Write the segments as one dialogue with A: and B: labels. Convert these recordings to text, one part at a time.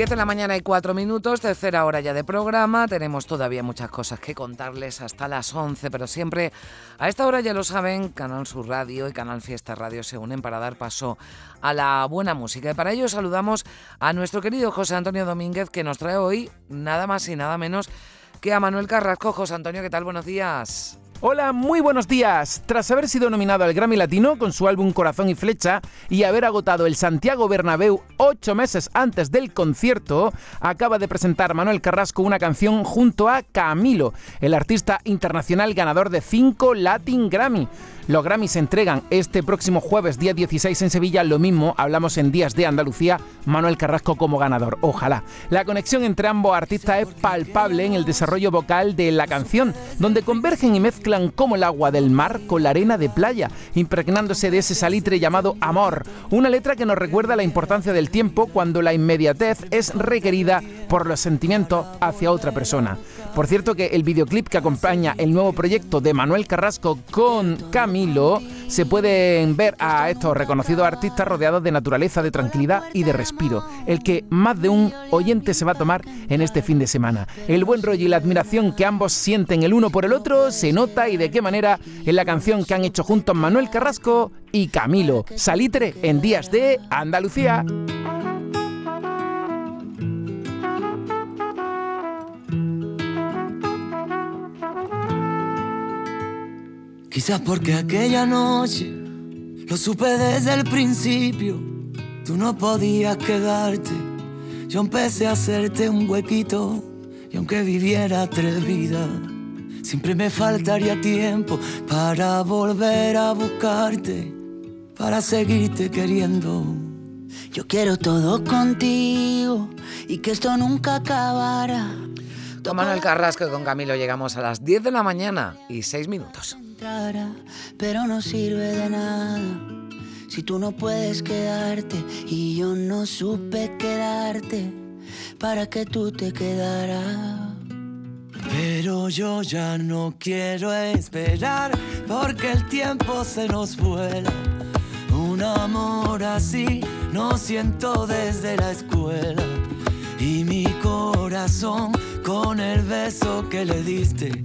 A: 10 de la mañana y 4 minutos, tercera hora ya de programa. Tenemos todavía muchas cosas que contarles hasta las 11, pero siempre a esta hora ya lo saben, Canal Sur Radio y Canal Fiesta Radio se unen para dar paso a la buena música. Y para ello saludamos a nuestro querido José Antonio Domínguez que nos trae hoy nada más y nada menos que a Manuel Carrasco. José Antonio, ¿qué tal? Buenos días.
B: Hola, muy buenos días. Tras haber sido nominado al Grammy Latino con su álbum Corazón y Flecha y haber agotado el Santiago Bernabéu ocho meses antes del concierto, acaba de presentar Manuel Carrasco una canción junto a Camilo, el artista internacional ganador de cinco Latin Grammy. Los Grammys se entregan este próximo jueves, día 16 en Sevilla. Lo mismo, hablamos en Días de Andalucía, Manuel Carrasco como ganador. Ojalá. La conexión entre ambos artistas es palpable en el desarrollo vocal de la canción, donde convergen y mezclan como el agua del mar con la arena de playa, impregnándose de ese salitre llamado amor. Una letra que nos recuerda la importancia del tiempo cuando la inmediatez es requerida por los sentimientos hacia otra persona. Por cierto que el videoclip que acompaña el nuevo proyecto de Manuel Carrasco con Se pueden ver a estos reconocidos artistas rodeados de naturaleza, de tranquilidad y de respiro, el que más de un oyente se va a tomar en este fin de semana. El buen rollo y la admiración que ambos sienten el uno por el otro se nota y de qué manera en la canción que han hecho juntos Manuel Carrasco y Camilo, Salitre en Días de Andalucía.
C: Quizás porque aquella noche lo supe desde el principio. Tú no podías quedarte. Yo empecé a hacerte un huequito. Y aunque viviera tres vidas, siempre me faltaría tiempo para volver a buscarte, para seguirte queriendo. Yo quiero todo contigo y que esto nunca acabara.
A: Con Manuel Carrasco y con Camilo llegamos a las 10 de la mañana y 6 minutos.
C: Pero no sirve de nada si tú no puedes quedarte y yo no supe quedarte para que tú te quedaras. Pero yo ya no quiero esperar porque el tiempo se nos vuela. Un amor así no siento desde la escuela y mi corazón con el beso que le diste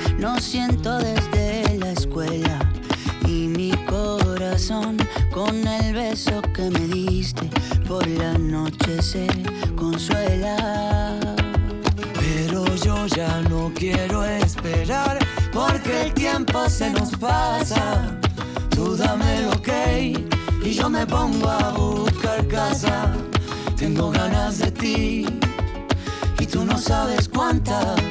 C: no siento desde la escuela. Y mi corazón con el beso que me diste por la noche se consuela. Pero yo ya no quiero esperar porque el tiempo se nos pasa. Tú dame lo que y yo me pongo a buscar casa. Tengo ganas de ti y tú no sabes cuántas.